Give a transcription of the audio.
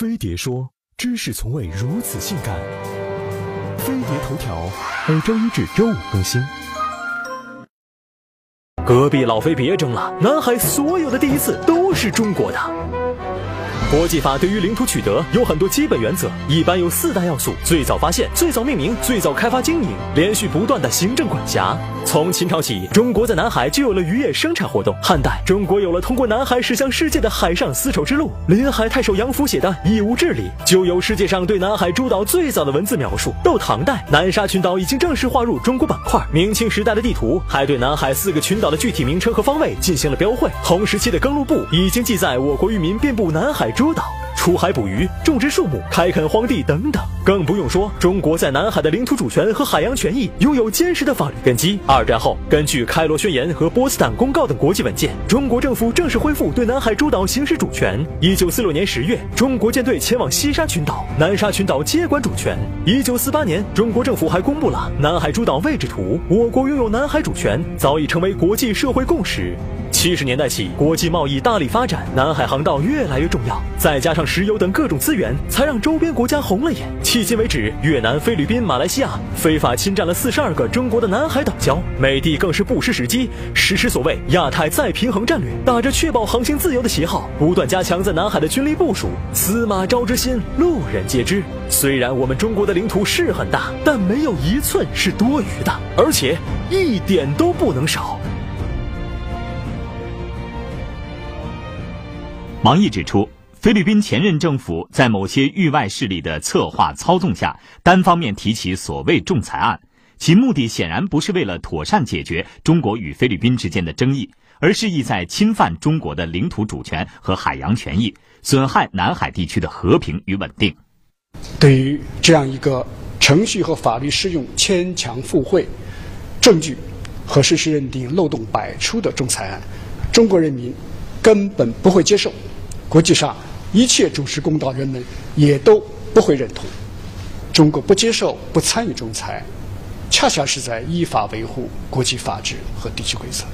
飞碟说：“知识从未如此性感。”飞碟头条每周一至周五更新。隔壁老飞别争了，南海所有的第一次都是中国的。国际法对于领土取得有很多基本原则，一般有四大要素：最早发现、最早命名、最早开发经营、连续不断的行政管辖。从秦朝起，中国在南海就有了渔业生产活动。汉代，中国有了通过南海驶向世界的海上丝绸之路。临海太守杨福写的《义务治理》就有世界上对南海诸岛最早的文字描述。到唐代，南沙群岛已经正式划入中国板块。明清时代的地图还对南海四个群岛的具体名称和方位进行了标绘。同时期的更录簿已经记载我国渔民遍布南海。诸岛出海捕鱼、种植树木、开垦荒地等等，更不用说中国在南海的领土主权和海洋权益拥有坚实的法律根基。二战后，根据《开罗宣言》和《波茨坦公告》等国际文件，中国政府正式恢复对南海诸岛行使主权。一九四六年十月，中国舰队前往西沙群岛，南沙群岛接管主权。一九四八年，中国政府还公布了南海诸岛位置图，我国拥有南海主权早已成为国际社会共识。七十年代起，国际贸易大力发展，南海航道越来越重要，再加上石油等各种资源，才让周边国家红了眼。迄今为止，越南、菲律宾、马来西亚非法侵占了四十二个中国的南海岛礁，美帝更是不失时机，实施所谓亚太再平衡战略，打着确保航行自由的旗号，不断加强在南海的军力部署。司马昭之心，路人皆知。虽然我们中国的领土是很大，但没有一寸是多余的，而且一点都不能少。王毅指出，菲律宾前任政府在某些域外势力的策划操纵下，单方面提起所谓仲裁案，其目的显然不是为了妥善解决中国与菲律宾之间的争议，而是意在侵犯中国的领土主权和海洋权益，损害南海地区的和平与稳定。对于这样一个程序和法律适用牵强附会、证据和事实认定漏洞百出的仲裁案，中国人民根本不会接受。国际上一切主持公道人们也都不会认同，中国不接受、不参与仲裁，恰恰是在依法维护国际法治和地区规则。